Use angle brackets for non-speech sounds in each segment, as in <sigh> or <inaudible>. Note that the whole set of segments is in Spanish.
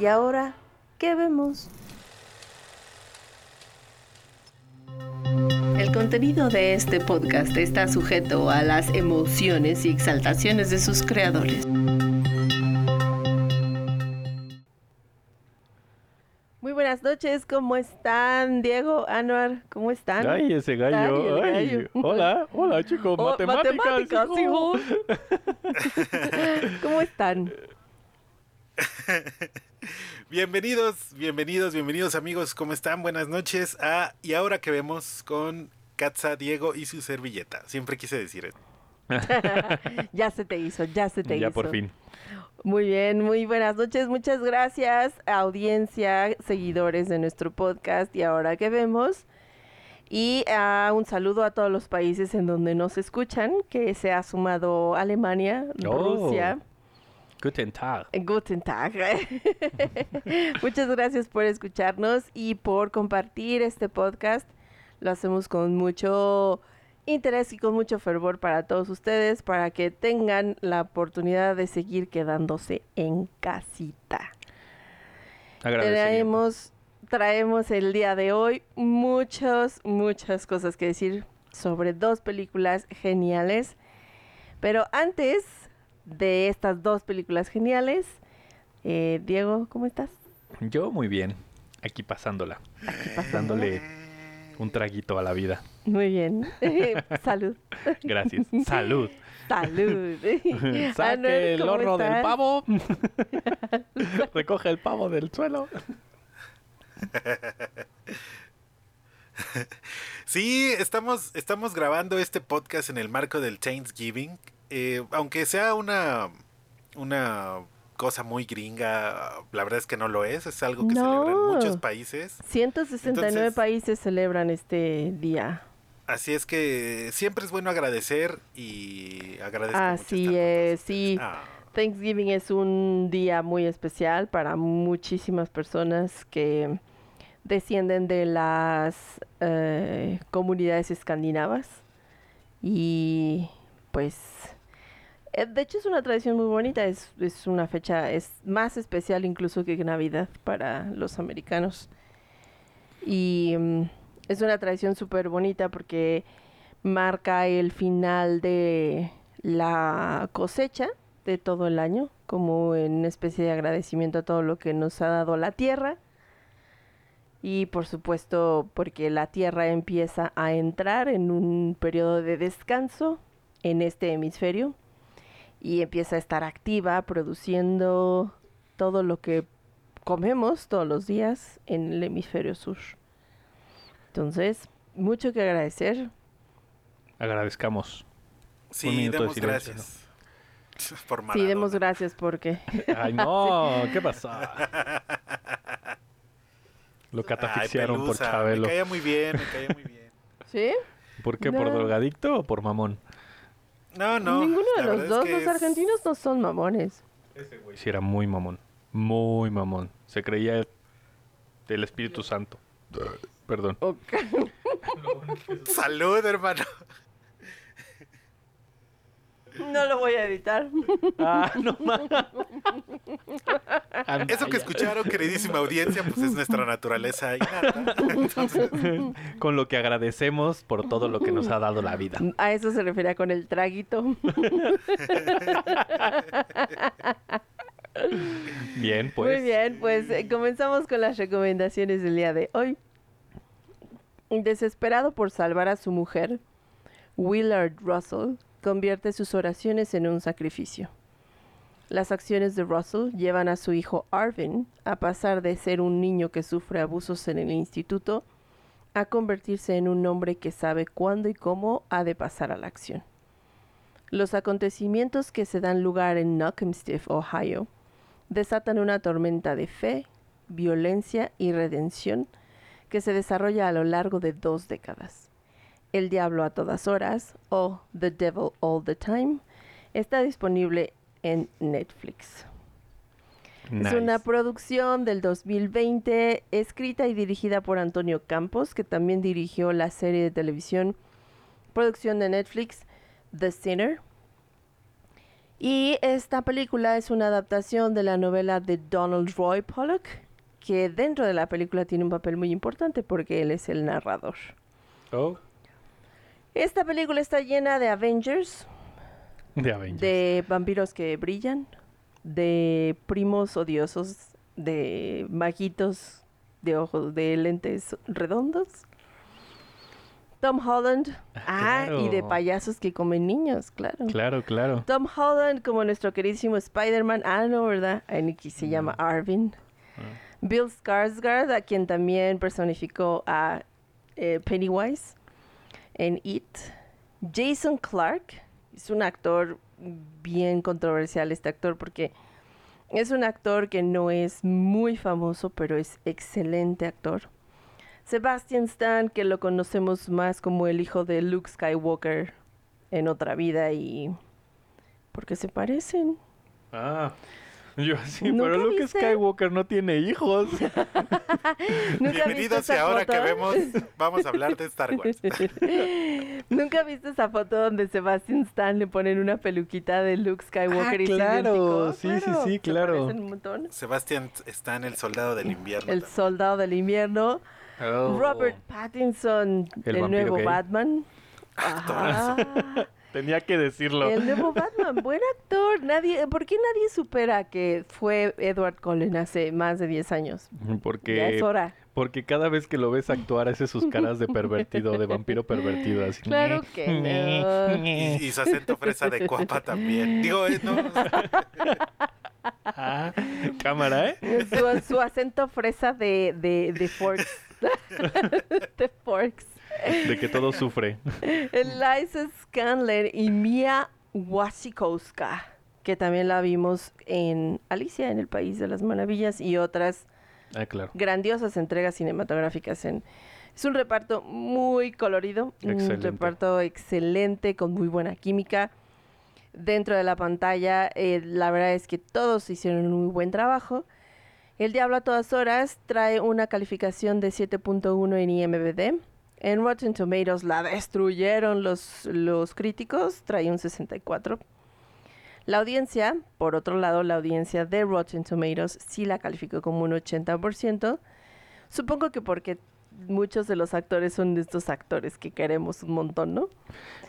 ¿Y ahora qué vemos? El contenido de este podcast está sujeto a las emociones y exaltaciones de sus creadores. Muy buenas noches, ¿cómo están? Diego, Anuar, ¿cómo están? Ay, ese gallo. Ay, el Ay, gallo. hola, hola chicos, Oh, matemáticas. matemáticas, hijo. <laughs> ¿Cómo están? <laughs> Bienvenidos, bienvenidos, bienvenidos amigos, ¿cómo están? Buenas noches. Ah, y ahora que vemos con Katza, Diego y su servilleta. Siempre quise decir eso. <laughs> ya se te hizo, ya se te Ya hizo. por fin. Muy bien, muy buenas noches, muchas gracias, audiencia, seguidores de nuestro podcast y ahora que vemos. Y ah, un saludo a todos los países en donde nos escuchan, que se ha sumado Alemania, Oh. Rusia. Guten Tag. Guten Tag. <laughs> Muchas gracias por escucharnos y por compartir este podcast. Lo hacemos con mucho interés y con mucho fervor para todos ustedes, para que tengan la oportunidad de seguir quedándose en casita. Traemos, traemos el día de hoy muchas, muchas cosas que decir sobre dos películas geniales. Pero antes de estas dos películas geniales, eh, Diego, ¿cómo estás? Yo muy bien. Aquí pasándola. pasándola. Dándole un traguito a la vida. Muy bien. <laughs> Salud. Gracias. Salud. Salud. <laughs> Anuel, Saque el ¿cómo horno del pavo. <laughs> Recoge el pavo del suelo. Sí, estamos, estamos grabando este podcast en el marco del Thanksgiving. Eh, aunque sea una, una cosa muy gringa, la verdad es que no lo es. Es algo que No. celebran muchos países. 169 Entonces- países celebran este día. Así es que siempre es bueno agradecer y agradezco mucho Así con es, sí. Ah. Thanksgiving es un día muy especial para muchísimas personas que descienden de las eh, comunidades escandinavas y pues eh, de hecho es una tradición muy bonita, es, es una fecha, es más especial incluso que Navidad para los americanos y mm, es una tradición súper bonita porque marca el final de la cosecha de todo el año, como en una especie de agradecimiento a todo lo que nos ha dado la tierra. Y por supuesto, porque la tierra empieza a entrar en un periodo de descanso en este hemisferio y empieza a estar activa produciendo todo lo que comemos todos los días en el hemisferio sur. Entonces, mucho que agradecer. Agradezcamos. Sí, de demos silencio, gracias. Por Sí, demos gracias porque <laughs> Ay, no. <laughs> ¿Qué pasó? Lo Ay, catafixiaron por Chabelo. Me caía muy bien, me caía muy bien. ¿Sí? ¿Por qué? ¿Por No. drogadicto o por mamón? No, no. Ninguno de los es dos, que los es- argentinos no son mamones. Ese güey sí era muy mamón. Muy mamón. Se creía el, el Espíritu Santo. Perdón. Ok. <laughs> Salud, hermano. No lo voy a editar. Ah, no mames. Eso que escucharon, queridísima audiencia, pues es nuestra naturaleza innata. Entonces, <laughs> Con lo que agradecemos por todo lo que nos ha dado la vida. A eso se refería con el traguito. Bien, pues. Muy bien, pues eh, comenzamos con las recomendaciones del día de hoy. Desesperado por salvar a su mujer, Willard Russell convierte sus oraciones en un sacrificio. Las acciones de Russell llevan a su hijo Arvin a pasar de ser un niño que sufre abusos en el instituto a convertirse en un hombre que sabe cuándo y cómo ha de pasar a la acción. Los acontecimientos que se dan lugar en Knockemstiff, Ohio, desatan una tormenta de fe, violencia y redención que se desarrolla a lo largo de dos décadas. El Diablo a todas horas o The Devil All the Time está disponible en Netflix. Es una producción del 2020, escrita y dirigida por Antonio Campos, que también dirigió la serie de televisión, producción de Netflix, The Sinner. Y esta película es una adaptación de la novela de Donald Roy Pollock, que dentro de la película tiene un papel muy importante porque él es el narrador. Oh, Esta película está llena de Avengers, de Avengers. de vampiros que brillan, de primos odiosos, de maguitos de ojos, de lentes redondos. Tom Holland. Ah, y de payasos que comen niños, claro. Claro, claro. Tom Holland como nuestro queridísimo Spider-Man. Ah, no, ¿verdad? Aquí se llama Arvin. Ah. Bill Skarsgård, a quien también personificó a eh, Pennywise en It. Jason Clark es un actor bien controversial este actor porque es un actor que no es muy famoso, pero es excelente actor. Sebastian Stan, que lo conocemos más como el hijo de Luke Skywalker en otra vida y... porque se parecen. Ah, <laughs> yo sí, ¿Nunca pero Luke viste? Skywalker no tiene hijos. <laughs> ¿Nunca viste Bienvenidos y ahora que vemos, <laughs> vamos a hablar de Star Wars. ¿Nunca viste esa foto donde Sebastian Stan le ponen una peluquita de Luke Skywalker Ah, y claro, sí, sí, sí, se claro. está en el soldado del invierno. El también. soldado del invierno, Oh. Robert Pattinson, El el, nuevo gay. Batman. Ajá. Tenía que decirlo. El nuevo Batman, buen actor. Nadie, ¿Por qué nadie supera que fue Edward Cullen hace más de 10 años? Ya Porque, es hora. porque cada vez que lo ves actuar hace sus caras de pervertido, de vampiro pervertido. Así. Claro que no. Y, y su acento fresa de cuapa también. Digo, eh, no, Ah, cámara, ¿eh? Su, su acento fresa de, de, de Forks. <laughs> de Forks. De que todo sufre. Eliza Scanlon y Mia Wasikowska, que también la vimos en Alicia en el País de las Maravillas y otras Ah, claro. grandiosas entregas cinematográficas en es un reparto muy colorido, un reparto excelente con muy buena química dentro de la pantalla. eh, la verdad es que todos hicieron un muy buen trabajo. El Diablo a todas horas trae una calificación de 7.1 en IMDb. En Rotten Tomatoes la destruyeron los, los críticos, trae un 64. La audiencia, por otro lado, la audiencia de Rotten Tomatoes sí la calificó como un 80%. Supongo que porque muchos de los actores son de estos actores que queremos un montón, ¿no?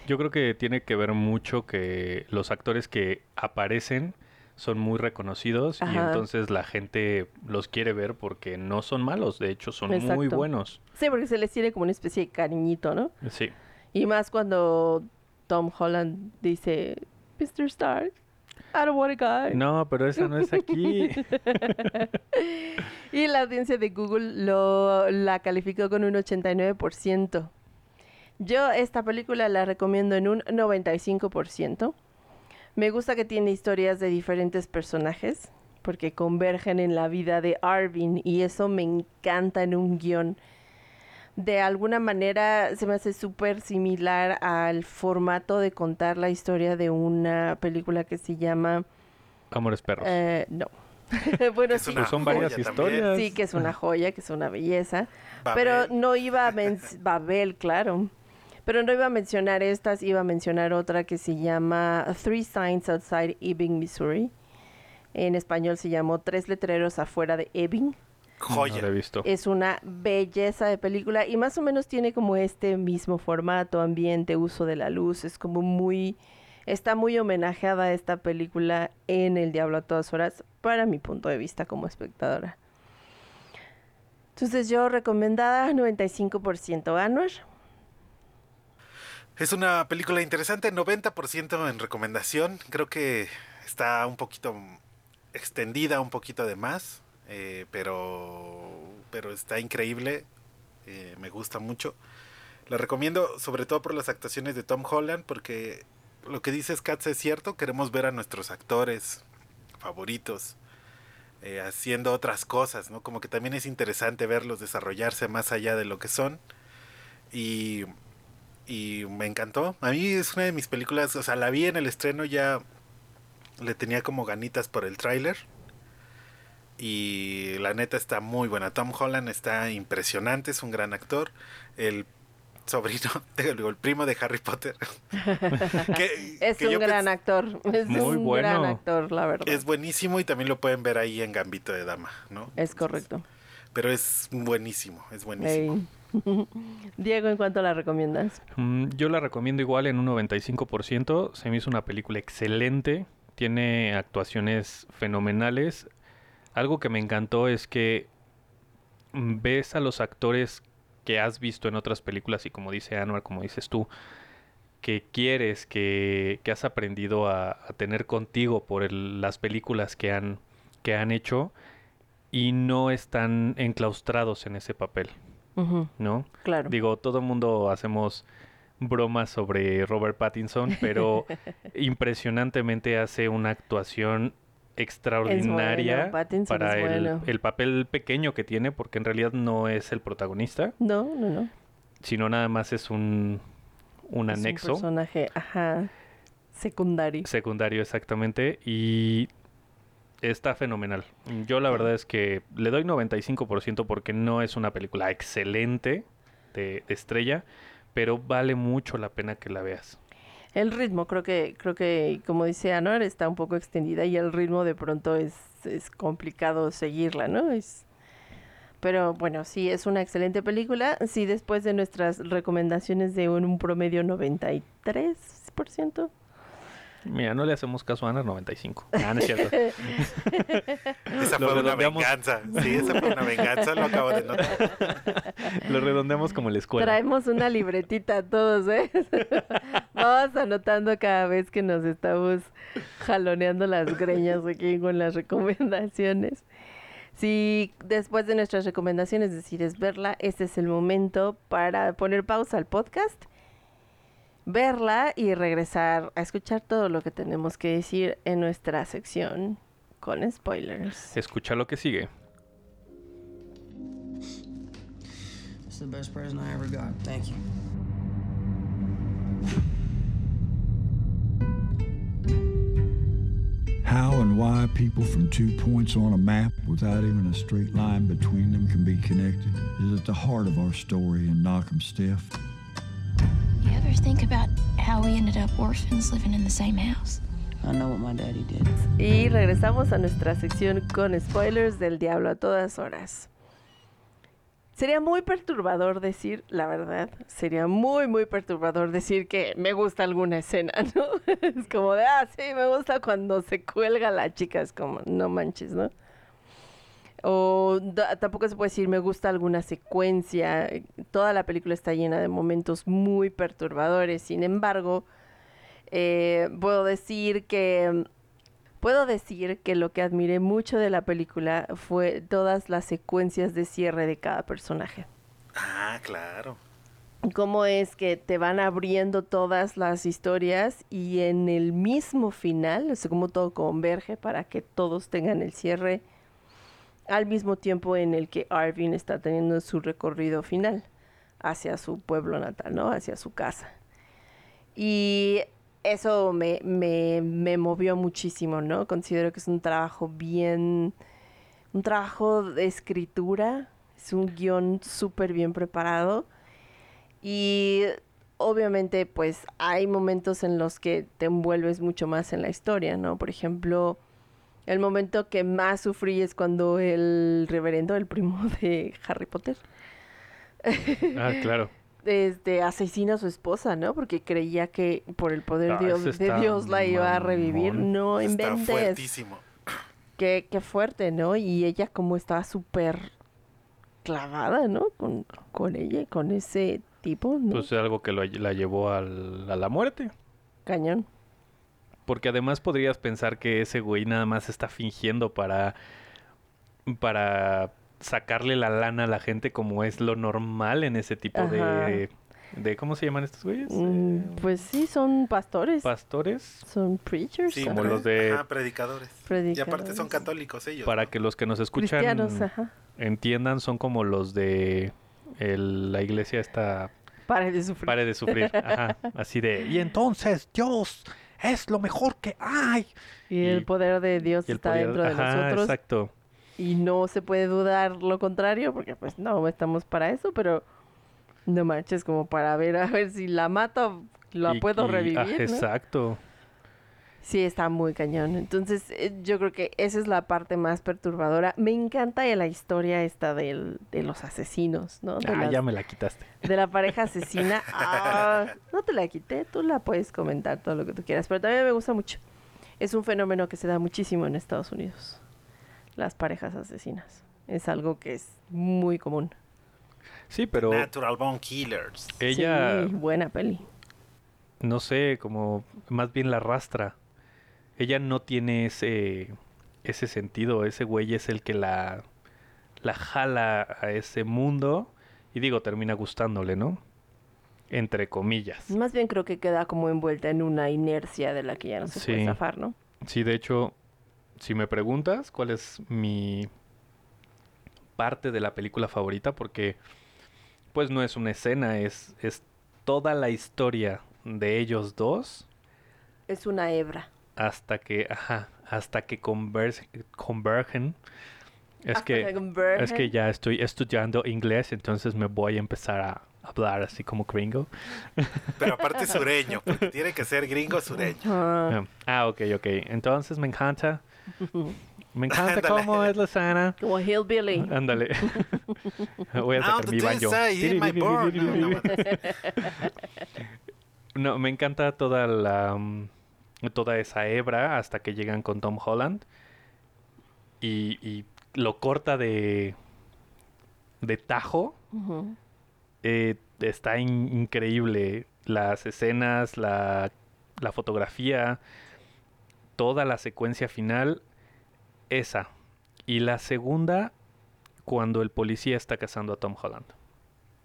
Yo creo que tiene que ver mucho que los actores que aparecen son muy reconocidos y entonces la gente los quiere ver porque no son malos, de hecho son muy buenos. Sí, porque se les tiene como una especie de cariñito, ¿no? Sí. Y más cuando Tom Holland dice, Mr. Stark, I don't want a guy. No, pero esa no es aquí. <laughs> Y la audiencia de Google lo, la calificó con un 89%. Yo esta película la recomiendo en un 95%. Me gusta que tiene historias de diferentes personajes, porque convergen en la vida de Arvin y eso me encanta en un guion. De alguna manera se me hace súper similar al formato de contar la historia de una película que se llama... Amores perros. eh, no. <laughs> bueno, Es sí, una son varias también. historias. Sí, que es una joya, que es una belleza. Babel. Pero no iba a mencionar... Babel, claro. Pero no iba a mencionar estas, iba a mencionar otra que se llama Three Signs Outside Ebbing, Missouri. En español se llamó Tres letreros afuera de Ebbing. No lo he Joya. visto. Es una belleza de película y más o menos tiene como este mismo formato, ambiente, uso de la luz. Es como muy... Está muy homenajeada esta película en El Diablo a todas horas, para mi punto de vista como espectadora. Entonces yo recomendada 95% Anwar. Es una película interesante, 90% en recomendación. Creo que está un poquito extendida, un poquito de más, eh, pero, pero está increíble. eh, me gusta mucho. La recomiendo sobre todo por las actuaciones de Tom Holland, porque lo que dices Katz es cierto. Queremos ver a nuestros actores favoritos eh, haciendo otras cosas, ¿no? Como que también es interesante verlos desarrollarse más allá de lo que son. Y, y me encantó. A mí es una de mis películas, o sea, la vi en el estreno ya le tenía como ganitas por el tráiler. Y la neta está muy buena. Tom Holland está impresionante, es un gran actor. El sobrino, <laughs> digo, el primo de Harry Potter. <laughs> que- Es que un gran actor. Es Muy un bueno. gran actor, la verdad. Es buenísimo y también lo pueden ver ahí en Gambito de Dama, ¿no? Es correcto. Pero es buenísimo, es buenísimo. Ey. <laughs> Diego, ¿en cuánto la recomiendas? Mm, Yo la recomiendo igual en un 95%. Se me hizo una película excelente. Tiene actuaciones fenomenales. Algo que me encantó es que ves a los actores que has visto en otras películas y como dice Anwar, como dices tú, que quieres, que, que has aprendido a, tener contigo por las películas que han, que han hecho y no están enclaustrados en ese papel, ¿no? claro. Digo, todo el mundo hacemos bromas sobre Robert Pattinson, pero <laughs> impresionantemente hace una actuación extraordinaria bueno, para el, el papel pequeño que tiene, porque en realidad no es el protagonista, No, no, no. sino nada más es un, un Es anexo Un personaje, ajá, secundario. secundario exactamente y está fenomenal. Yo la verdad es que le doy 95% porque no es una película excelente de, estrella, pero vale mucho la pena que la veas. El ritmo, creo que, creo que, como dice Anor, está un poco extendida y el ritmo de pronto es, es complicado seguirla, ¿no? Es, pero bueno, sí, es una excelente película. Sí, después de nuestras recomendaciones de un, un promedio 93%. Mira, no le hacemos caso a Ana 95. Ah, no es cierto. <laughs> Esa Lo fue una redondeamos. venganza. Sí, esa fue una venganza, lo acabo de notar. <laughs> Lo redondeamos como en la escuela. Traemos una libretita todos, ¿eh? <laughs> Vamos anotando cada vez que nos estamos jaloneando las greñas aquí con las recomendaciones. Si después de nuestras recomendaciones decides verla, este es el momento para poner pausa al podcast, verla y regresar a escuchar todo lo que tenemos que decir en nuestra sección con spoilers. Escucha lo que sigue. It's the best present I ever got. Thank you. How and why people from two points on a map without even a straight line between them can be connected is at the heart of our story in Knock'em Stiff. Ever think about how we ended up orphans living in the same house? I know what my daddy did. Y regresamos a nuestra sección con spoilers del diablo a todas horas. Sería muy perturbador decir, la verdad, sería muy, muy perturbador decir que me gusta alguna escena, <laughs> ¿no? Es como de, ah, sí, me gusta cuando se cuelga la chica, es como, no manches, ¿no? O tampoco se puede decir, me gusta alguna secuencia. Toda la película está llena de momentos muy perturbadores. Sin embargo, eh, puedo decir que puedo decir que lo que admiré mucho de la película fue todas las secuencias de cierre de cada personaje. Ah, claro. Cómo es que te van abriendo todas las historias y en el mismo final, o sea, como todo converge para que todos tengan el cierre al mismo tiempo en el que Arvin está teniendo su recorrido final hacia su pueblo natal, ¿no? Hacia su casa. Y eso me, me, me movió muchísimo, ¿no? Considero que es un trabajo bien, un trabajo de escritura, es un guion súper bien preparado y obviamente pues hay momentos en los que te envuelves mucho más en la historia, ¿no? Por ejemplo, el momento que más sufrí es cuando el reverendo, el primo <laughs> de Harry Potter, Ah, claro. este, asesina a su esposa, ¿no? Porque creía que por el poder Ah, Dios, de está Dios la iba a revivir. No Está inventes. fuertísimo. Qué, qué fuerte, ¿no? Y ella como estaba súper clavada, ¿no? Con, con ella y con ese tipo, ¿no? Pues es algo que lo- la llevó al- a la muerte. Cañón. Porque además podrías pensar que ese güey nada más está fingiendo para. para sacarle la lana a la gente como es lo normal en ese tipo Ajá. de, de ¿cómo se llaman estos güeyes? Mm, Eh, pues sí, son pastores. pastores. son preachers. Sí, Como ajá. los de- Ajá, predicadores. Y Predicadores. aparte son católicos ellos. Para ¿no? que los que nos escuchan Cristianos, ajá. entiendan, son como los de el- la iglesia esta Pare de sufrir. pare de sufrir. Ajá, así de. Y entonces Dios es lo mejor que hay. Y, y- el poder de Dios está poder- dentro de ajá, nosotros. Exacto. Y no se puede dudar lo contrario, porque pues no estamos para eso, pero no manches, como para ver a ver si la mato, la Y- puedo y- revivir. ah, ¿no? Exacto. Sí, está muy cañón. Entonces, eh, yo creo que esa es la parte más perturbadora. Me encanta la historia esta del, de los asesinos, ¿no? De, Ah, las- ya me la quitaste. de la pareja <laughs> asesina. Ah, no te la quité, tú la puedes comentar todo lo que tú quieras, pero también me gusta mucho. Es un fenómeno que se da muchísimo en Estados Unidos. Las parejas asesinas. Es algo que es muy común. Sí, pero Natural Bone Killers. ella, Sí, buena peli. no sé, como más bien la arrastra. Ella no tiene ese ese sentido. Ese güey es el que la la jala a ese mundo y digo termina gustándole, ¿no? Entre comillas. Más bien creo que queda como envuelta en una inercia de la que ya no se puede zafar, ¿no? Sí, de hecho, si me preguntas cuál es mi parte de la película favorita, porque pues no es una escena, es, es toda la historia de ellos dos Es una hebra. Hasta que, ajá, hasta que converse- convergen. Es que, que es que ya estoy estudiando inglés, entonces me voy a empezar a hablar así como gringo. Pero <laughs> aparte sureño, porque tiene que ser gringo sureño. Ah, Ah, ok, ok. Entonces me encanta. <laughs> Me encanta cómo es la escena. como Hillbilly. Ándale. <laughs> Voy a sacar mi. No, bueno. No, me encanta toda la mm, toda esa hebra hasta que llegan con Tom Holland y, y lo corta de de tajo. Eh, está in- increíble las escenas, la, la fotografía, toda la secuencia final, esa. Y la segunda, cuando el policía está cazando a Tom Holland.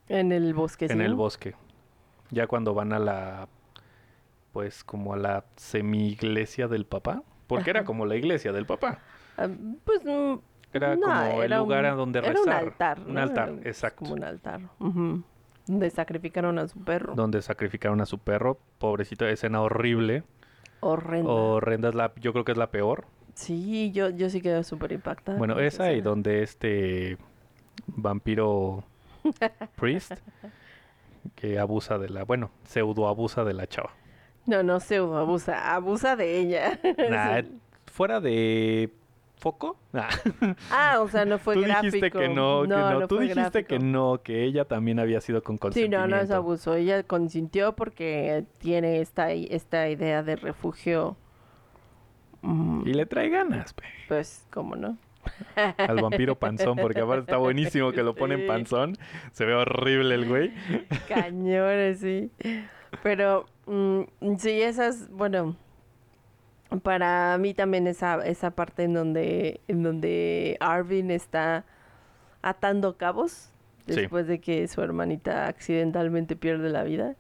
En el bosque. en ¿sí? el bosque. Ya cuando van a la, pues como a la semi-iglesia del papá. Porque era como la iglesia del papá. Ah, pues mm, Era no, como el era lugar un- a donde era rezar. un altar. Un ¿no? altar, Era exacto. Como un altar. ujú, Donde sacrificaron a su perro. Donde sacrificaron a su perro. Pobrecito, escena horrible. Horrenda. Horrenda es la, yo creo que es la peor. Sí, yo, yo sí quedé súper impactada. Bueno, esa y donde este vampiro <laughs> priest que abusa de la, bueno, pseudo abusa de la chava. No, no pseudo abusa, abusa de ella. <laughs> Nah, fuera de foco. Nah. Ah, o sea, no fue Tú gráfico. dijiste que no, que no. Tú dijiste que no, que ella también había sido con Sí, consentimiento. no, no es abuso. Ella consintió porque tiene esta, esta idea de refugio. mm, Y le trae ganas, pe, Pues, ¿cómo no? al vampiro panzón, porque aparte está buenísimo que lo ponen Sí. panzón. Se ve horrible el güey. Cañones, sí. Pero, mm, sí, esas, bueno, para mí también esa, esa parte en donde, en donde Arvin está atando cabos Sí. después de que su hermanita accidentalmente pierde la vida.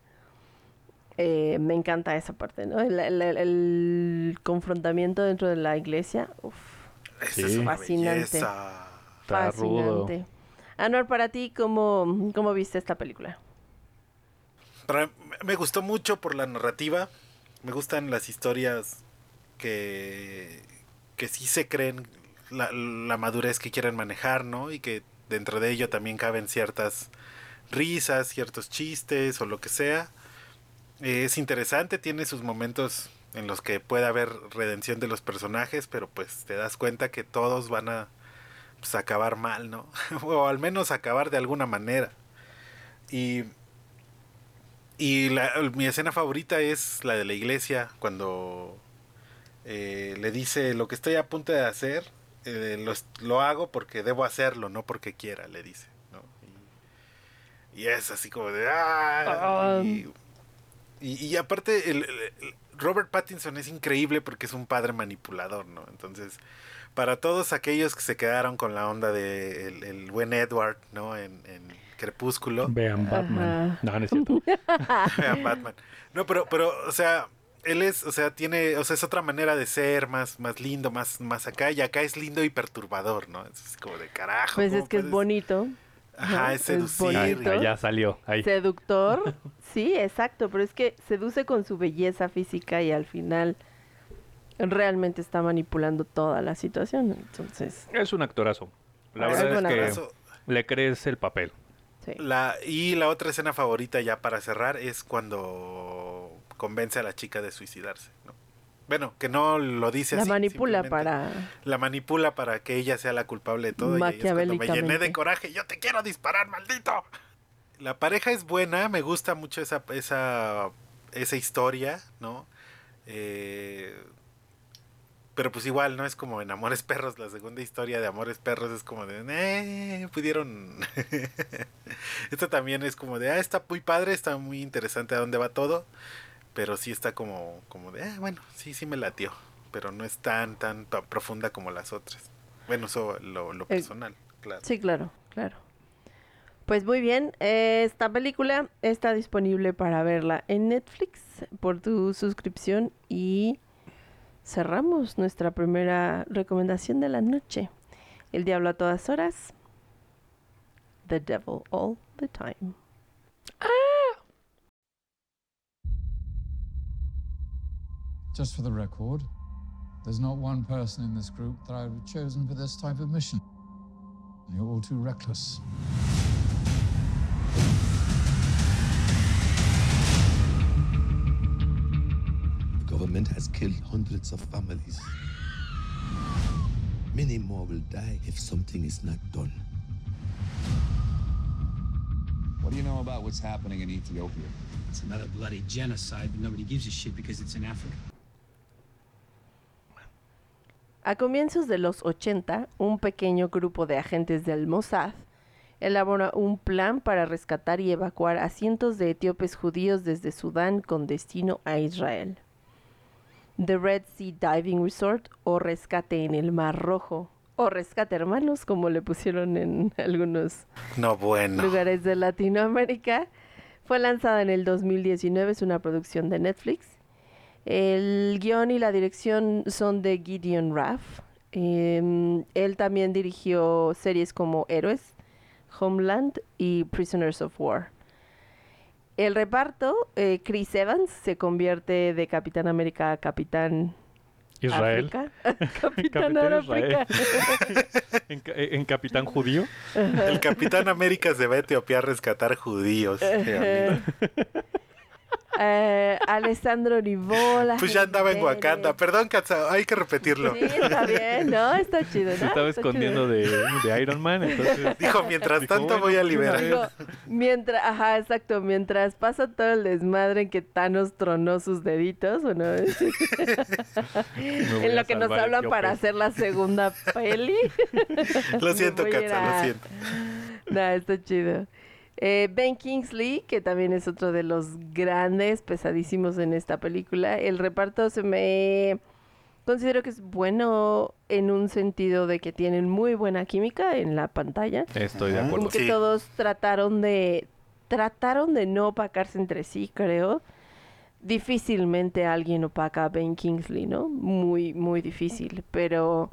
Eh, me encanta esa parte, ¿no? El, el- el- el confrontamiento dentro de la iglesia. Uf, Sí. es Fascinante. fascinante. Anor, para ti, ¿cómo, ¿cómo viste esta película? Me gustó mucho por la narrativa. Me gustan las historias que, que sí se creen la, la madurez que quieren manejar, ¿no? Y que dentro de ello también caben ciertas risas, ciertos chistes o lo que sea. Es interesante, tiene sus momentos en los que puede haber redención de los personajes, pero pues te das cuenta que todos van a pues, acabar mal, ¿no? <laughs> o al menos acabar de alguna manera. Y y la- mi escena favorita es la de la iglesia, cuando eh, le dice lo que estoy a punto de hacer, eh, lo, lo hago porque debo hacerlo, no porque quiera, le dice. ¿no? Y, y es así como de... "Ah", Ah. y, y- y aparte, el, Robert Pattinson es increíble porque es un padre manipulador, ¿no? Entonces, para todos aquellos que se quedaron con la onda de el, el buen Edward, ¿no? En, en Crepúsculo. Vean Batman. Ajá. No, no es cierto. <laughs> Vean Batman. No, pero, pero, o sea, él es, o sea, tiene, o sea, es otra manera de ser, más, más lindo, más, más acá, y acá es lindo y perturbador, ¿no? Es como de carajo. Pues ¿cómo es que es bonito. Ajá, es es seducir. Bonito. ahí ya salió. Ahí. Seductor, <laughs> sí, exacto, pero es que seduce con su belleza física y al final realmente está manipulando toda la situación. Entonces, Es un actorazo. La Ah, es verdad es que le crees el papel. Sí. La, y la otra escena favorita ya para cerrar es cuando convence a la chica de suicidarse, ¿no? Bueno, que no lo dice La así. manipula para... La manipula para que ella sea la culpable de todo. Y ahí es cuando me llené de coraje. Yo te quiero disparar, maldito. La pareja es buena. Me gusta mucho esa, esa, esa historia, ¿no? Eh, pero pues igual, ¿no? Es como en Amores Perros. La segunda historia de Amores Perros es como de... Eh, pudieron... <laughs> Esta también es como de... Ah, está muy padre. Está muy interesante a dónde va todo. Pero sí está como, como de... Ah, bueno, sí, sí me latió pero no es tan, tan, tan profunda como las otras. Bueno, eso lo, lo Eh, personal, claro. Sí, claro, claro. Pues muy bien, eh, esta película está disponible para verla en Netflix por tu suscripción y cerramos nuestra primera recomendación de la noche. El diablo a todas horas. The devil all the time. Ah! Just for the record, there's not one person in this group that I would have chosen for this type of mission. You're all too reckless. Government has killed hundreds of families. Many more will die if something is not done. What do you know about what's happening in Ethiopia? It's another bloody genocide, but nobody gives a shit because it's in Africa. A comienzos de los 80, un pequeño grupo de agentes del Mossad elabora un plan para rescatar y evacuar a cientos de etíopes judíos desde Sudán con destino a Israel. The Red Sea Diving Resort o Rescate en el Mar Rojo o Rescate Hermanos, como le pusieron en algunos No, bueno. lugares de Latinoamérica. Fue lanzada en el 2019, es una producción de Netflix. El guion y la dirección son de Gideon Raff. Em, él también dirigió series como Héroes, Homeland y Prisoners of War. El reparto, eh, Chris Evans se convierte de Capitán América a Capitán Israel. África. <laughs> <laughs> Capitán Capitán África. <laughs> en, ca- en Capitán Judío. El Capitán América se va a Etiopía a rescatar judíos. Eh, Alessandro Nivola. Pues ya andaba en Wakanda. Perdón, Katsa, hay que repetirlo. Sí, está bien, ¿no? Está chido, ¿no? Se estaba Está escondiendo de, de Iron Man. Entonces, <laughs> Dijo, mientras Dijo, tanto bueno, voy a liberar. Digo, mientras, ajá, exacto, mientras pasa todo el desmadre en que Thanos tronó sus deditos, ¿o no? <laughs> en lo que nos hablan para hacer la segunda <laughs> peli. Lo siento, voy a ir Katsa, lo siento. No, está chido. Eh, ben Kingsley, que también es otro de los grandes, pesadísimos en esta película. El reparto se me... Considero que es bueno en un sentido de que tienen muy buena química en la pantalla. Estoy de acuerdo. Como que Sí. todos trataron de... Trataron de no opacarse entre sí, creo. Difícilmente alguien opaca a Ben Kingsley, ¿no? Muy, muy difícil. Pero...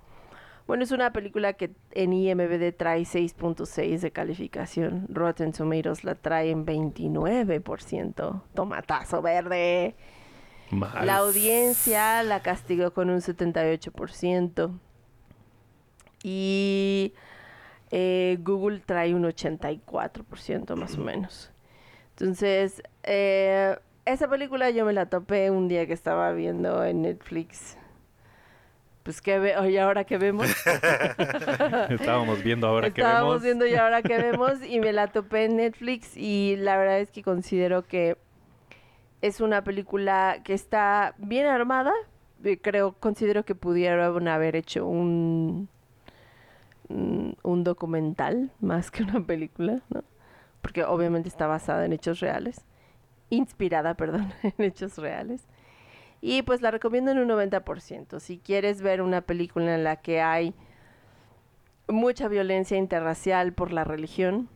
Bueno, es una película que en IMBD trae 6.6 de calificación. Rotten Tomatoes la trae en 29%. Tomatazo verde. La audiencia la castigó con un 78%. Y eh, Google trae un 84% más o menos. Entonces, eh, esa película yo me la topé un día que estaba viendo en Netflix. Pues que ve, oye, ahora que vemos. <laughs> Estábamos viendo ahora que Estábamos vemos. viendo y ahora que <laughs> vemos y me la topé en Netflix y la verdad es que considero que es una película que está bien armada. Eh, Creo, considero que pudieron haber hecho un un un documental más que una película, ¿no? Porque obviamente está basada en hechos reales. Inspirada, <laughs> perdón, en hechos reales. Y pues la recomiendo en un 90%. Si quieres ver una película en la que hay mucha violencia interracial por la religión,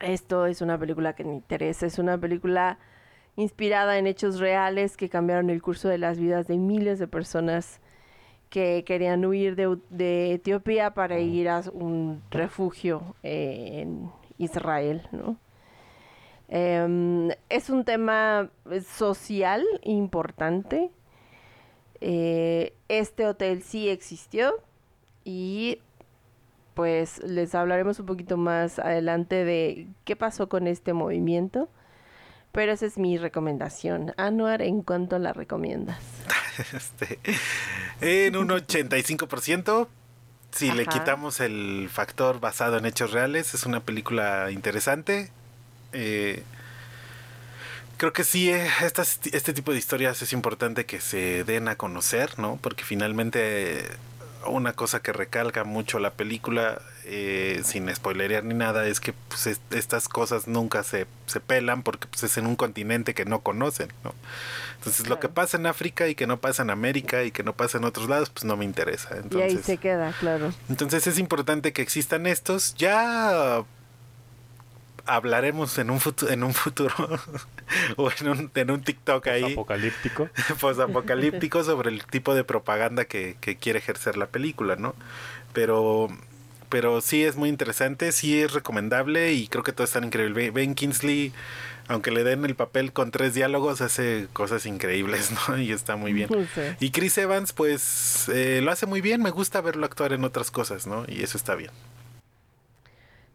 esto es una película que me interesa. Es una película inspirada en hechos reales que cambiaron el curso de las vidas de miles de personas que querían huir de, de Etiopía para ir a un refugio eh, en Israel, ¿no? Em, es un tema eh, social importante. Eh, este hotel sí existió y pues les hablaremos un poquito más adelante de qué pasó con este movimiento. Pero esa es mi recomendación. Anuar, ¿en cuánto la recomiendas? <laughs> Este, en un 85%, si le quitamos el factor basado en hechos reales, es una película interesante. Eh, creo que sí, eh, este tipo de historias es importante que se den a conocer, ¿no? Porque finalmente una cosa que recalca mucho la película, eh, sin spoilerear ni nada, es que pues, es- estas cosas nunca se, se pelan porque pues, es en un continente que no conocen, ¿no? Entonces lo que pasa en África y que no pasa en América y que no pasa en otros lados, pues no me interesa. y ahí Entonces, se queda, claro. entonces es importante que existan estos. Ya hablaremos en un futuro, en un futuro <laughs> o en un, en un TikTok ahí Apocalíptico. <laughs> posapocalíptico sobre el tipo de propaganda que, que quiere ejercer la película, ¿no? Pero pero sí es muy interesante, sí es recomendable y creo que todo está increíble. Ben Kingsley, aunque le den el papel con tres diálogos, hace cosas increíbles, <laughs> ¿no? Y está muy bien. Sí. Y Chris Evans, pues eh, lo hace muy bien, me gusta verlo actuar en otras cosas, ¿no? Y eso está bien.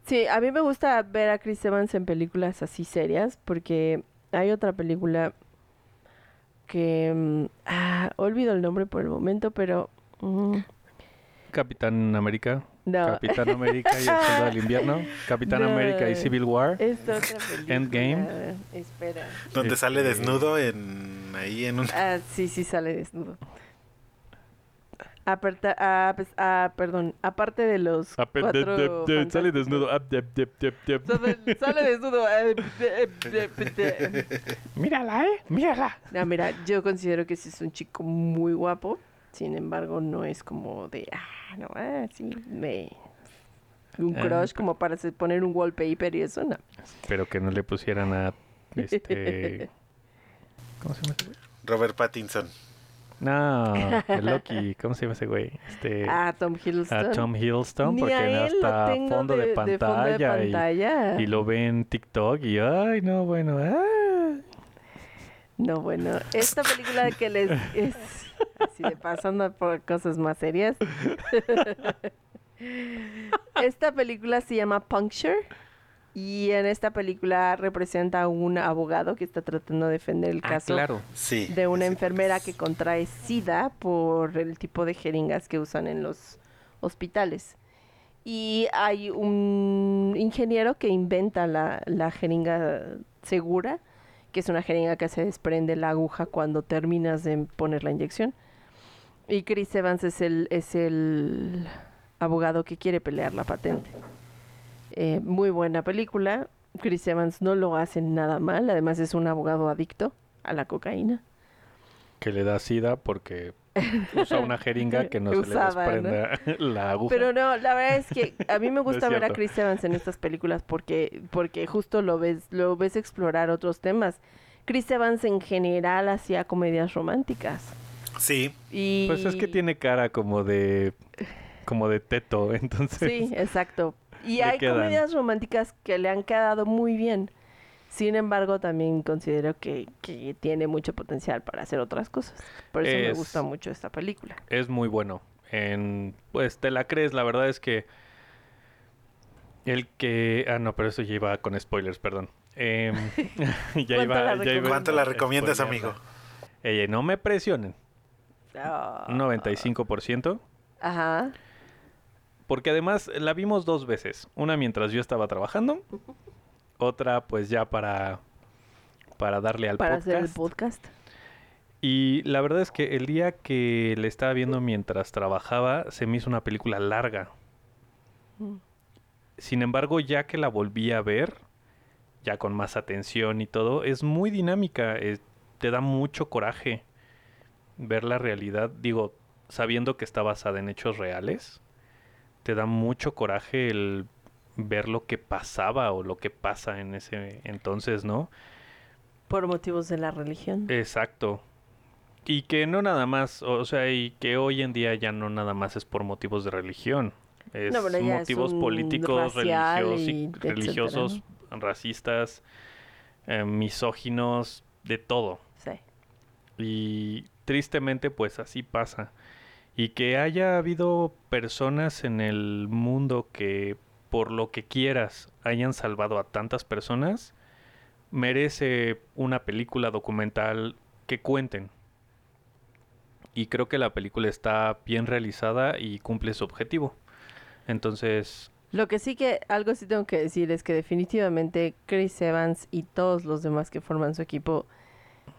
Sí, a mí me gusta ver a Chris Evans en películas así serias, porque hay otra película que... mm, ah, olvido el nombre por el momento, pero... mm, Capitán América. no. Capitán América y el <laughs> Soldado del Invierno. Capitán No. América y Civil War. Esta otra película. Endgame. Espera. Donde sale Este- desnudo en ahí en un Ah, sí, sí sale desnudo. Aperta, ah, pues, ah, perdón, aparte de los Ah, pe- de- cuatro de- de- sale fantásticos. desnudo. Ah, de- de- de- de- Sale, sale desnudo. ah, de- de- de- de- <laughs> Mírala, eh. Mírala. No, mira, yo considero que sí es un chico muy guapo. Sin embargo, no es como de, ah, no, ah, sí, me... Un Ah, crush como para poner un wallpaper y eso, no. Pero que no le pusieran a este. <laughs> ¿Cómo se llama ese güey? Robert Pattinson. No, el Loki. <laughs> ¿Cómo se llama ese güey? Este. Ah, Tom Hiddleston. a Tom Hiddleston, Ni porque a él hasta fondo de, de- de fondo de pantalla, y- pantalla. Y, lo ve en TikTok y ay no bueno ah. No, bueno, esta película que les es así de pasando por cosas más serias. <laughs> esta película se llama Puncture y en esta película representa a un abogado que está tratando de defender el Ah, caso claro. Sí. de una enfermera que contrae SIDA por el tipo de jeringas que usan en los hospitales. Y hay un ingeniero que inventa la, la jeringa segura, que es una jeringa que se desprende la aguja cuando terminas de poner la inyección. Y Chris Evans es el, es el abogado que quiere pelear la patente. Eh, muy buena película. Chris Evans no lo hace nada mal, además es un abogado adicto a la cocaína. Que le da sida porque usa una jeringa que no se le desprenda <laughs> la aguja. Pero no, la verdad es que a mí me <laughs> gusta ver a. Chris Evans en estas películas porque, porque justo lo ves, lo ves explorar otros temas. Chris Evans en general hacía comedias románticas. Sí, Y... Pues es que tiene cara como de como de teto, <laughs> entonces Sí, exacto. Y hay quedan. comedias románticas que le han quedado muy bien. Sin embargo, también considero que, que tiene mucho potencial para hacer otras cosas. Por eso me gusta mucho esta película. es muy bueno. En pues te la crees, la verdad es que el que ah no, pero eso ya iba con spoilers, perdón. Em, <laughs> <laughs> ya ¿Cuánto iba, la ya iba recomiendas? ¿Cuánto la recomiendas, amigo? Ey, no me presionen. Ah. Un 95%. Ajá. Porque además la vimos dos veces. Una mientras yo estaba trabajando. <laughs> Otra pues ya para, para darle al Para podcast. hacer el podcast. Y la verdad es que el día que le estaba viendo mientras trabajaba se me hizo una película larga. Mm. Sin embargo, ya que la volví a ver, ya con más atención y todo, es muy dinámica. eh, te da mucho coraje ver la realidad. Digo, sabiendo que está basada en hechos reales, te da mucho coraje el ver lo que pasaba o lo que pasa en ese entonces, ¿no? Por motivos de la religión. Exacto. Y que no nada más, o sea, y que hoy en día ya no nada más es por motivos de religión. Es No, es motivos un políticos, racial religiosos, y- y etcétera, religiosos racistas, eh, misóginos, de todo. Sí. Y tristemente pues así pasa. Y que haya habido personas en el mundo que por lo que quieras hayan salvado a tantas personas, merece una película documental que cuenten. Y creo que la película está bien realizada y cumple su objetivo. Entonces, Lo que sí que, algo sí tengo que decir es que definitivamente Chris Evans y todos los demás que forman su equipo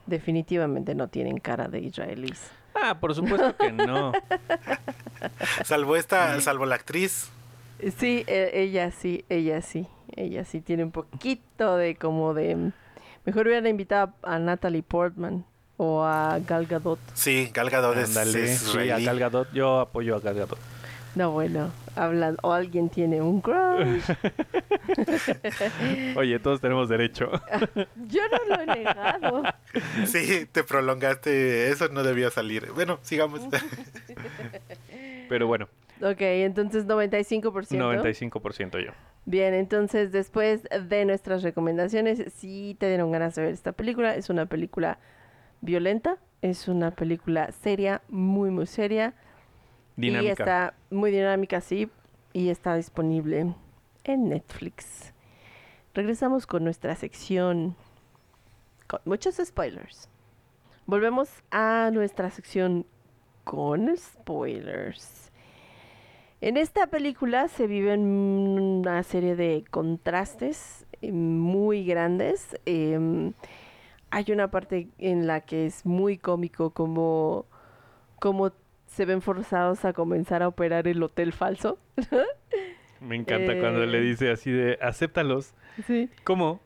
definitivamente no tienen cara de israelíes. Ah, por supuesto que no. <laughs> Salvo esta, salvo la actriz. Sí, e- ella sí, ella sí, ella sí tiene un poquito de como de... Mejor hubieran invitado a Natalie Portman o a Gal Gadot. Sí, Gal Gadot es, Ándale, es sí, a. Gal Gadot, yo apoyo a Gal Gadot. No, bueno, hablan, o alguien tiene un crush. <laughs> Oye, todos tenemos derecho. <laughs> Yo no lo he negado. Sí, te prolongaste, eso no debía salir. Bueno, sigamos. <laughs> Pero bueno, Ok, entonces 95%. 95% yo. Bien, entonces después de nuestras recomendaciones, si te dieron ganas de ver esta película, es una película violenta, es una película seria, muy, muy seria. Y Dinámica. está muy dinámica, sí, y está disponible en Netflix. Regresamos con nuestra sección con muchos spoilers. Volvemos a nuestra sección con spoilers. En esta película se viven una serie de contrastes eh, muy grandes. Em, hay una parte en la que es muy cómico como, como se ven forzados a comenzar a operar el hotel falso. <laughs> Me encanta cuando le Eh. dice así de, acéptalos. Sí. ¿Cómo?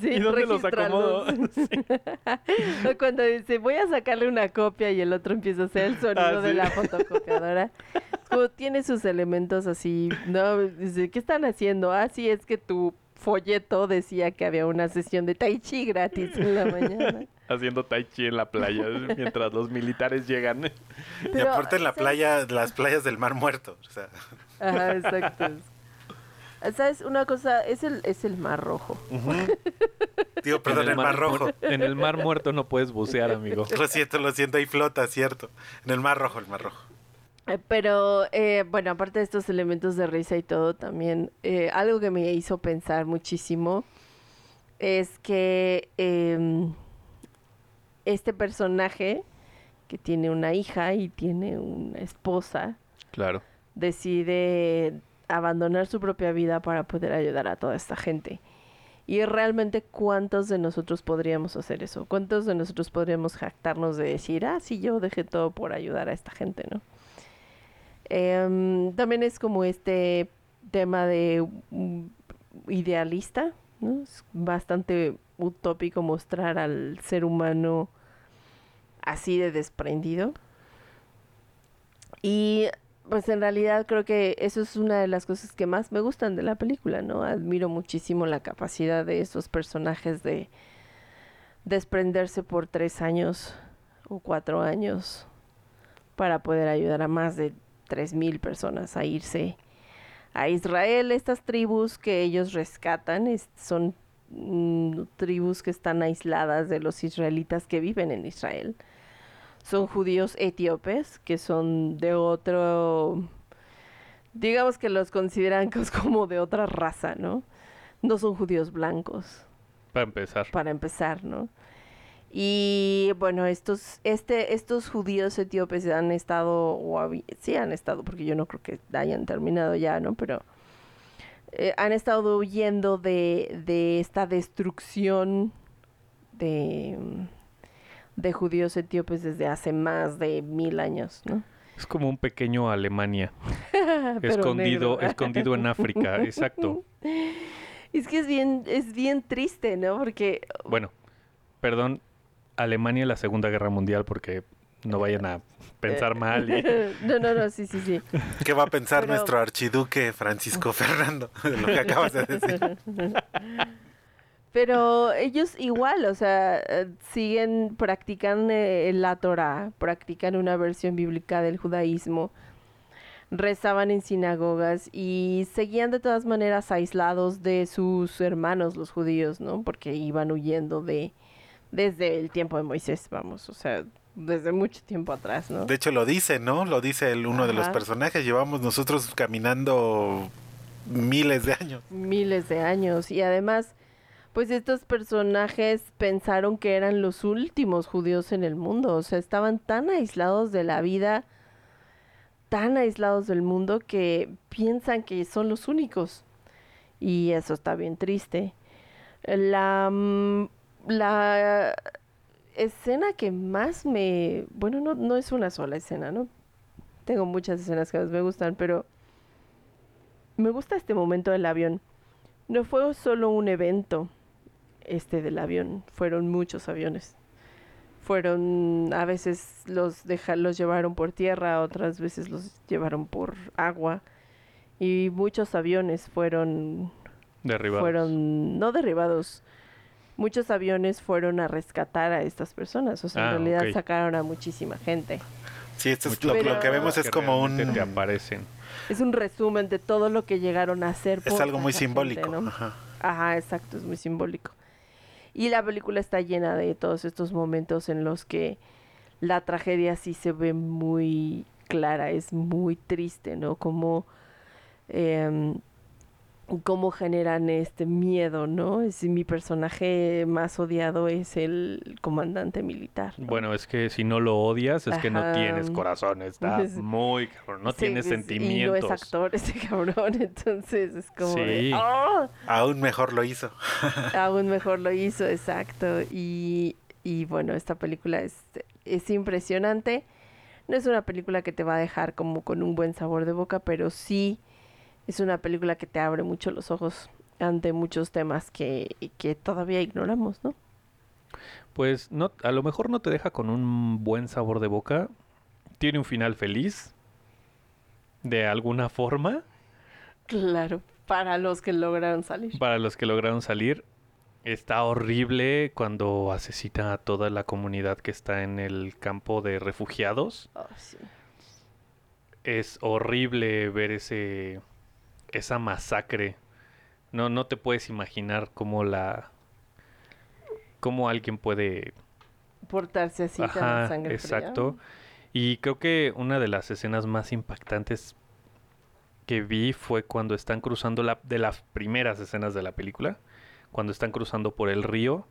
Sí, <laughs> ¿Y dónde los acomodo? <laughs> O Cuando dice, voy a sacarle una copia y el otro empieza a hacer el sonido Ah, de sí. la fotocopiadora. Como tiene sus elementos así, ¿no? Dice, ¿qué están haciendo? Ah, sí, es que tu folleto decía que había una sesión de tai chi gratis en la mañana. <laughs> Haciendo tai chi en la playa <laughs> mientras los militares llegan. y Pero, aparte en la ¿sabes? playa, las playas del Mar Muerto. O sea, Ajá, <laughs> exacto. ¿Sabes? Una cosa, es el, es el mar rojo. digo, perdón, En el Mar Rojo. En el mar muerto no puedes bucear, amigo. Lo siento, lo siento, ahí flota, cierto. En el Mar Rojo, el Mar Rojo. Eh, Pero, eh, bueno, aparte de estos elementos de risa y todo, también eh, algo que me hizo pensar muchísimo es que em, este personaje que tiene una hija y tiene una esposa Claro. decide abandonar su propia vida para poder ayudar a toda esta gente. Y realmente cuántos de nosotros podríamos hacer eso? ¿Cuántos de nosotros podríamos jactarnos de decir, ah, sí, yo dejé todo por ayudar a esta gente, ¿no? Em, también es como este tema de mm, idealista, ¿no? Es bastante utópico mostrar al ser humano así de desprendido. Y pues en realidad creo que eso es una de las cosas que más me gustan de la película, ¿no? Admiro muchísimo la capacidad de esos personajes de desprenderse por tres años o cuatro años para poder ayudar a más de tres mil personas a irse a Israel. Estas tribus que ellos rescatan es- son mm, tribus que están aisladas de los israelitas que viven en Israel son judíos etíopes, que son de otro, digamos que los consideran <laughs> como de otra raza, ¿no? No son judíos blancos, Para empezar. para empezar, ¿no? Y bueno, estos, este, estos judíos etíopes han estado, o sí han estado, porque yo no creo que hayan terminado ya, ¿no? Pero eh, han estado huyendo de, de esta destrucción de, de judíos etíopes desde hace más de mil años, ¿no? Es como un pequeño Alemania. <laughs> Escondido, escondido en África, <laughs> exacto. Es que es bien, es bien triste, ¿no? Porque Bueno, perdón, Alemania en la Segunda Guerra Mundial porque no vayan a pensar mal. y- <laughs> no, no, no, sí, sí, sí. ¿Qué va a pensar Pero- nuestro archiduque Francisco <laughs> Fernando de <laughs> lo que acabas de decir? Pero ellos igual, o sea, eh, siguen, practican eh, la Torah, practican una versión bíblica del judaísmo, rezaban en sinagogas y seguían de todas maneras aislados de sus hermanos los judíos, ¿no? Porque iban huyendo de, desde el tiempo de Moisés, vamos, o sea, desde mucho tiempo atrás, ¿no? De hecho lo dice, ¿no? Lo dice el, uno de los personajes. Llevamos nosotros caminando miles de años. miles de años y además pues estos personajes pensaron que eran los últimos judíos en el mundo, o sea, estaban tan aislados de la vida, tan aislados del mundo que piensan que son los únicos. Y eso está bien triste. La mm, la escena que más me, bueno, no no es una sola escena, ¿no? Tengo muchas escenas que más me gustan, pero me gusta este momento del avión. No fue solo un evento este del avión, fueron muchos aviones. Fueron, a veces los deja, los llevaron por tierra, otras veces los llevaron por agua. Y muchos aviones fueron, Derribados. fueron, no derribados. Muchos aviones fueron a rescatar a estas personas. O sea, Ah, en realidad ok. sacaron a muchísima gente. Sí, esto es lo, que vemos es que como un... te aparecen. Es un resumen de todo lo que llegaron a hacer. Es por algo muy gente, simbólico. ¿no? ajá. Ajá, exacto, es muy simbólico. Y la película está llena de todos estos momentos en los que la tragedia sí se ve muy clara, es muy triste, ¿no? Como em, cómo generan este miedo, ¿no? Es mi personaje más odiado es el comandante militar. ¿no? Bueno, es que si no lo odias, es que no tienes corazón. Está <laughs> Es- muy cabrón. No Sí, tienes es- sentimientos. Y no es actor ese <laughs> cabrón, entonces es como de, Sí. ¡ah! Aún mejor lo hizo. <laughs> Aún mejor lo hizo, exacto. Y, y bueno, esta película es, es impresionante. No es una película que te va a dejar como con un buen sabor de boca, pero sí es una película que te abre mucho los ojos ante muchos temas que, que todavía ignoramos, ¿no? Pues no, a lo mejor no te deja con un buen sabor de boca. Tiene un final feliz. De alguna forma. Claro, para los que lograron salir. Para los que lograron salir. Está horrible cuando asesinan a toda la comunidad que está en el campo de refugiados. Oh, sí. Es horrible ver ese esa masacre. No, no te puedes imaginar cómo la cómo alguien puede Portarse así tan Ajá, sangre fría. exacto. Y creo que una de las escenas más impactantes que vi fue cuando están cruzando la de las primeras escenas de la película, cuando están cruzando por el río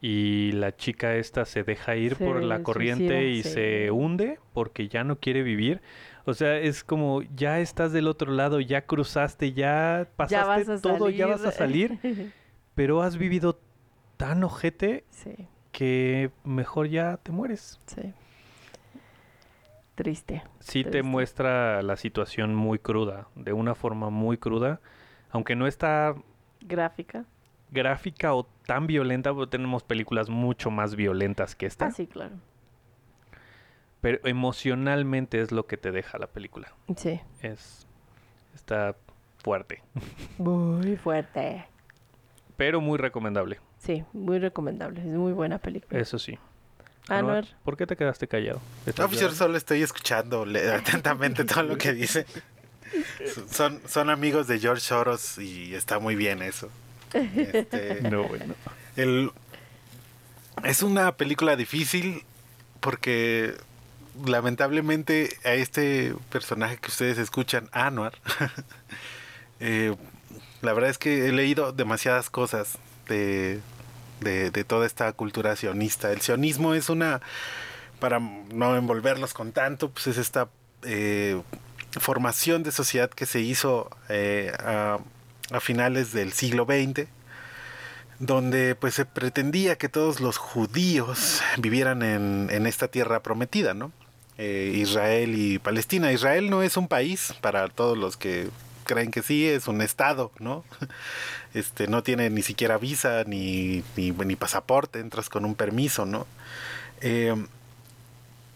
y la chica esta se deja ir por la corriente suicida, y sí. se hunde porque ya no quiere vivir. O sea, es como ya estás del otro lado, ya cruzaste, ya pasaste Ya todo, ya vas a salir. <laughs> pero has vivido tan ojete sí, que mejor ya te mueres. sí. Triste. Sí te muestra la situación muy cruda, de una forma muy cruda, aunque no está Gráfica. gráfica o tan violenta, porque tenemos películas mucho más violentas que esta, Ah, sí, claro. pero emocionalmente es lo que te deja la película. Sí. Es está fuerte, Muy <laughs> fuerte. pero muy recomendable. Sí, muy recomendable. Es muy buena película. Eso sí. Anuar. ¿por qué te quedaste callado? ¿Estás No, pues yo solo estoy escuchando <laughs> atentamente todo lo que dice. <laughs> Son, son amigos de George Soros y está muy bien eso. Este, <laughs> No, bueno. el- es una película difícil porque lamentablemente a este personaje que ustedes escuchan, Anwar, <laughs> eh, la verdad es que he leído demasiadas cosas de, de, de toda esta cultura sionista. El sionismo es una, para no envolverlos con tanto, pues es esta eh, formación de sociedad que se hizo eh, a, a finales del siglo XX donde pues se pretendía que todos los judíos vivieran en, en esta tierra prometida, ¿no? Eh, Israel y Palestina. Israel no es un país, para todos los que creen que sí, es un estado, ¿no? <laughs> Este, no tiene ni siquiera visa ni, ni, pasaporte, entras con un permiso, ¿no? Eh,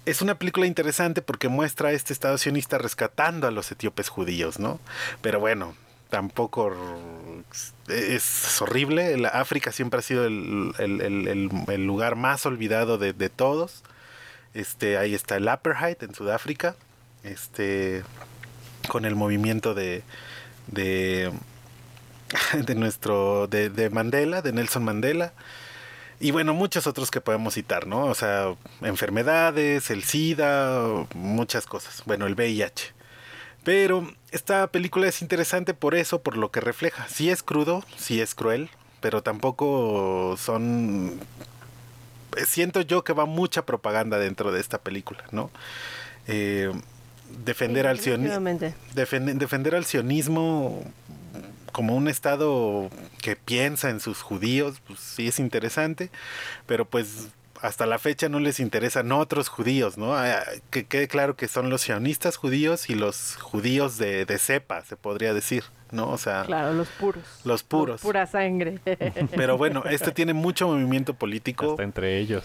es una película interesante porque muestra a este Estado sionista rescatando a los etíopes judíos, ¿no? Pero bueno, tampoco es horrible. La África siempre ha sido el, el- el- lugar más olvidado de, de todos. Este, ahí está el Apartheid en Sudáfrica. Este, con el movimiento de, de, <laughs> de nuestro, de, de Mandela, de Nelson Mandela. Y bueno, muchos otros que podemos citar, ¿no? O sea, enfermedades, el SIDA, muchas cosas. Bueno, el VIH. Pero esta película es interesante por eso, por lo que refleja. Sí es crudo, sí es cruel, pero tampoco son... eh, Siento yo que va mucha propaganda dentro de esta película, ¿no? Eh, defender, al sionismo, Definitivamente. defender al sionismo como un estado que piensa en sus judíos, pues sí es interesante, pero pues hasta la fecha no les interesan otros judíos, ¿no? Ah, Que quede claro que son los sionistas judíos y los judíos de, de cepa, se podría decir, ¿no? O sea, Claro, los puros. los puros. Pura sangre. <laughs> Pero bueno, este tiene mucho movimiento político. Hasta entre ellos.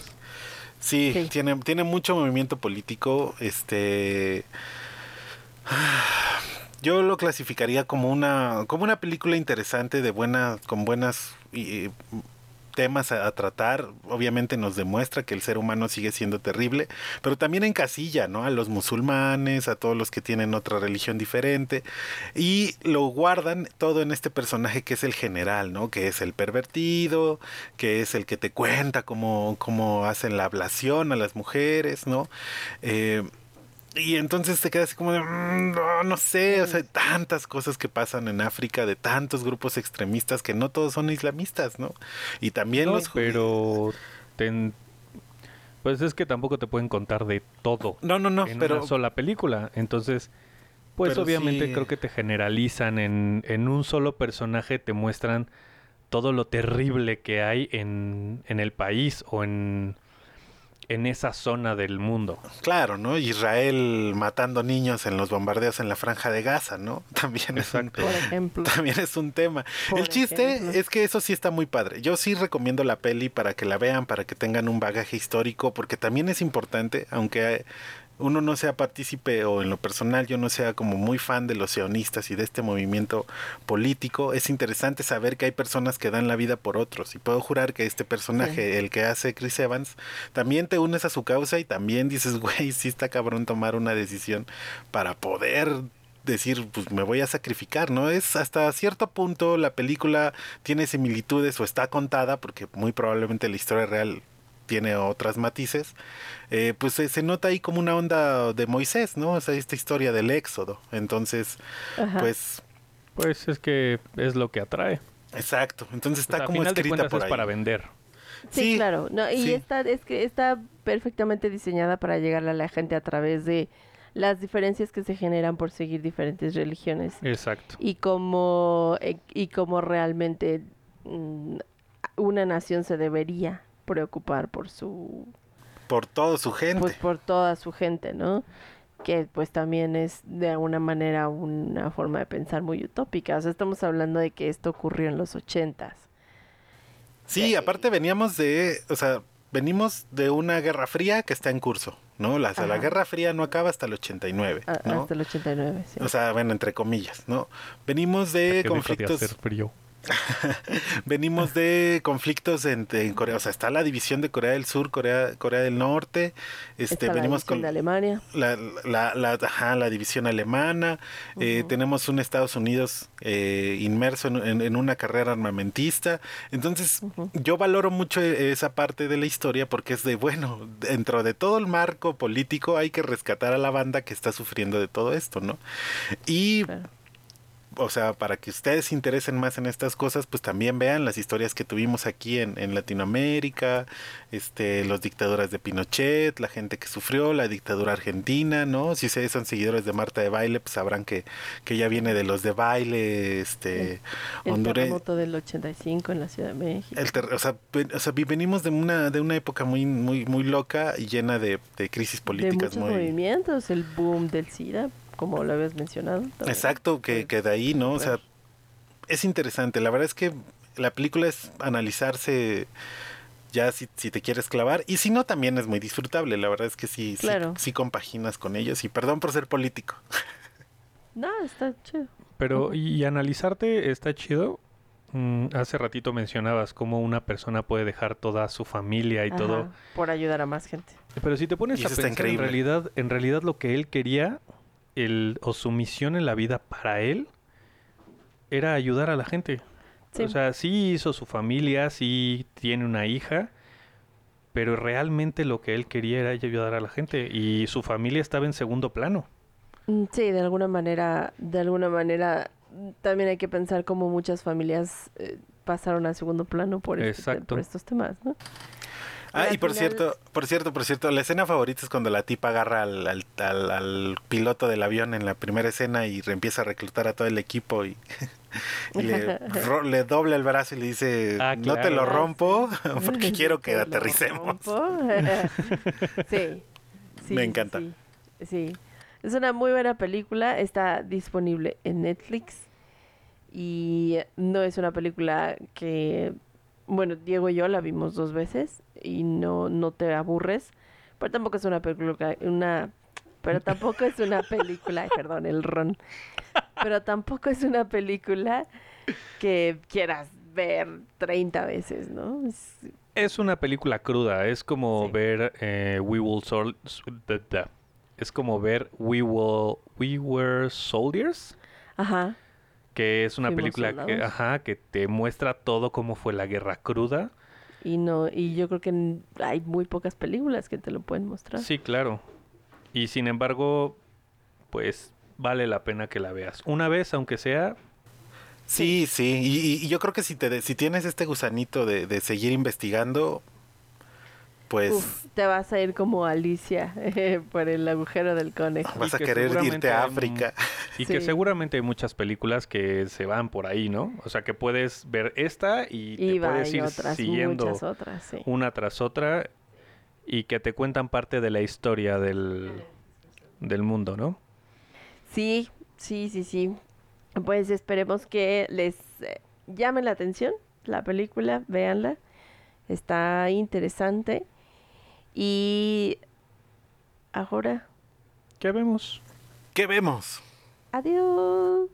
Sí, Sí. Tiene, tiene mucho movimiento político. Este. Yo lo clasificaría como una, como una película interesante de buena, con buenas y, temas a, tratar. Obviamente nos demuestra que el ser humano sigue siendo terrible, pero también encasilla, ¿no? A los musulmanes, a todos los que tienen otra religión diferente, y lo guardan todo en este personaje que es el general, ¿no? Que es el pervertido, que es el que te cuenta cómo, cómo hacen la ablación a las mujeres, ¿no? Eh, y entonces te quedas así como de, "Mm, no, no sé, o sea, hay tantas cosas que pasan en África de tantos grupos extremistas que no todos son islamistas, ¿no? Y también No, los... pero ten- pues es que tampoco te pueden contar de todo No, no, no, en pero... una sola película. Entonces, pues Pero obviamente sí. creo que te generalizan en, en un solo personaje, te muestran todo lo terrible que hay en, en el país o en, en esa zona del mundo. Claro, ¿no? Israel matando niños en los bombardeos en la franja de Gaza, ¿no? <laughs> También es un. Por ejemplo. también es un tema. Por el chiste ejemplo. es que eso sí está muy padre. Yo sí recomiendo la peli para que la vean, para que tengan un bagaje histórico, porque también es importante, aunque uno no sea partícipe o en lo personal yo no sea como muy fan de los sionistas y de este movimiento político, es interesante saber que hay personas que dan la vida por otros. Y puedo jurar que este personaje, el que hace Chris Evans, también te unes a su causa y también dices, <laughs> güey, sí está cabrón tomar una decisión para poder decir, pues me voy a sacrificar, ¿no? Es hasta cierto punto la película tiene similitudes o está contada, porque muy probablemente la historia real tiene otras matices, eh, pues se, se nota ahí como una onda de Moisés, ¿no? O sea, esta historia del éxodo. Entonces, Ajá. pues, Pues es que es lo que atrae. exacto. Entonces está como final de escrita cuentas por es para vender. Sí, Sí, claro. No, y sí. está, es que está perfectamente diseñada para llegarle a la gente a través de las diferencias que se generan por seguir diferentes religiones Exacto. y cómo, eh, y cómo realmente mm, una nación se debería preocupar por su Por toda su gente. pues por toda su gente, ¿no? Que pues también es de alguna manera una forma de pensar muy utópica. O sea, estamos hablando de que esto ocurrió en los ochentas. Sí, aparte veníamos de, o sea, venimos de una guerra fría que está en curso, ¿no? La, o sea, la guerra fría no acaba hasta el 89, a- ¿no? Hasta el 89, sí. O sea, bueno, entre comillas, ¿no? Venimos de conflictos, hacer frío. <laughs> venimos de conflictos en, en Corea, o sea, está la división de Corea del Sur, Corea, Corea del Norte, este, Está la venimos división con de Alemania. la, la, la, ajá, la división alemana, eh, tenemos un Estados Unidos eh, inmerso en, en- en una carrera armamentista. Entonces, yo valoro mucho e- esa parte de la historia porque es de, bueno, dentro de todo el marco político hay que rescatar a la banda que está sufriendo de todo esto, ¿no? Y Claro. O sea, para que ustedes se interesen más en estas cosas, pues también vean las historias que tuvimos aquí en, en Latinoamérica, este, los dictaduras de Pinochet, la gente que sufrió, la dictadura argentina, ¿no? Si ustedes son seguidores de Marta de Baile, pues sabrán que, que ella viene de los de baile, este, El terremoto del 85 en la Ciudad de México. El ter- o, sea, ven- o sea, venimos de una, de una época muy, muy, muy loca y llena de, de crisis de políticas muchos muy. movimientos, el boom del SIDA, como lo habías mencionado. también. Exacto, que, que de ahí, ¿no? O sea, es interesante. La verdad es que la película es analizarse ya si, si te quieres clavar. Y si no, también es muy disfrutable. La verdad es que sí, Claro. sí, compaginas con ellos. Y perdón por ser político. <laughs> No, está chido. Pero, y, y analizarte está chido. Mm, hace ratito mencionabas cómo una persona puede dejar toda su familia y todo. Por ayudar a más gente. Pero si te pones Y a pensar en realidad, en realidad lo que él quería, el, o su misión en la vida para él, era ayudar a la gente. Sí. O sea, sí hizo su familia, sí tiene una hija, pero realmente lo que él quería era ayudar a la gente y su familia estaba en segundo plano. Mm, Sí, de alguna manera, de alguna manera, también hay que pensar cómo muchas familias eh, pasaron a segundo plano por, este- por estos temas, ¿no? Ah, y por final- cierto, por cierto, por cierto, la escena favorita es cuando la tipa agarra al, al, al- al piloto del avión en la primera escena y empieza a reclutar a todo el equipo y, y <laughs> le, <laughs> ro- le dobla el brazo y le dice, Ah, no te lo rompo <laughs> porque quiero que Te lo aterricemos. rompo. sí, sí, Me encanta. Sí, sí. Es una muy buena película, está disponible en Netflix y no es una película que, bueno, Diego y yo la vimos dos veces y no, no te aburres, pero tampoco es una película, una, pero tampoco es una película, perdón, el ron, pero tampoco es una película que quieras ver 30 veces, ¿no? Es- Es una película cruda, es como Sí. ver eh, We Will Sol- es como ver We Will We Were Soldiers, Ajá. Que es una Fuimos película que, ajá, que te muestra todo cómo fue la guerra cruda. Y no, y yo creo que hay muy pocas películas que te lo pueden mostrar. Sí, claro. Y sin embargo, pues vale la pena que la veas. Una vez, aunque sea, Sí, sí, y, y- y yo creo que si te si tienes este gusanito de, de seguir investigando, pues Uf, te vas a ir como Alicia eh, <laughs> por el agujero del conejo. vas y a que querer seguramente irte a hay África. y que seguramente hay muchas películas que se van por ahí, ¿no? O sea, que puedes ver esta y te va, puedes ir otras, siguiendo otras, sí. una tras otra y que te cuentan parte de la historia del, del mundo, ¿no? Sí, sí, sí, sí. Pues esperemos que les eh, llame la atención la película, véanla. Está interesante. Y ahora, ¿Qué vemos? ¿Qué vemos? adiós.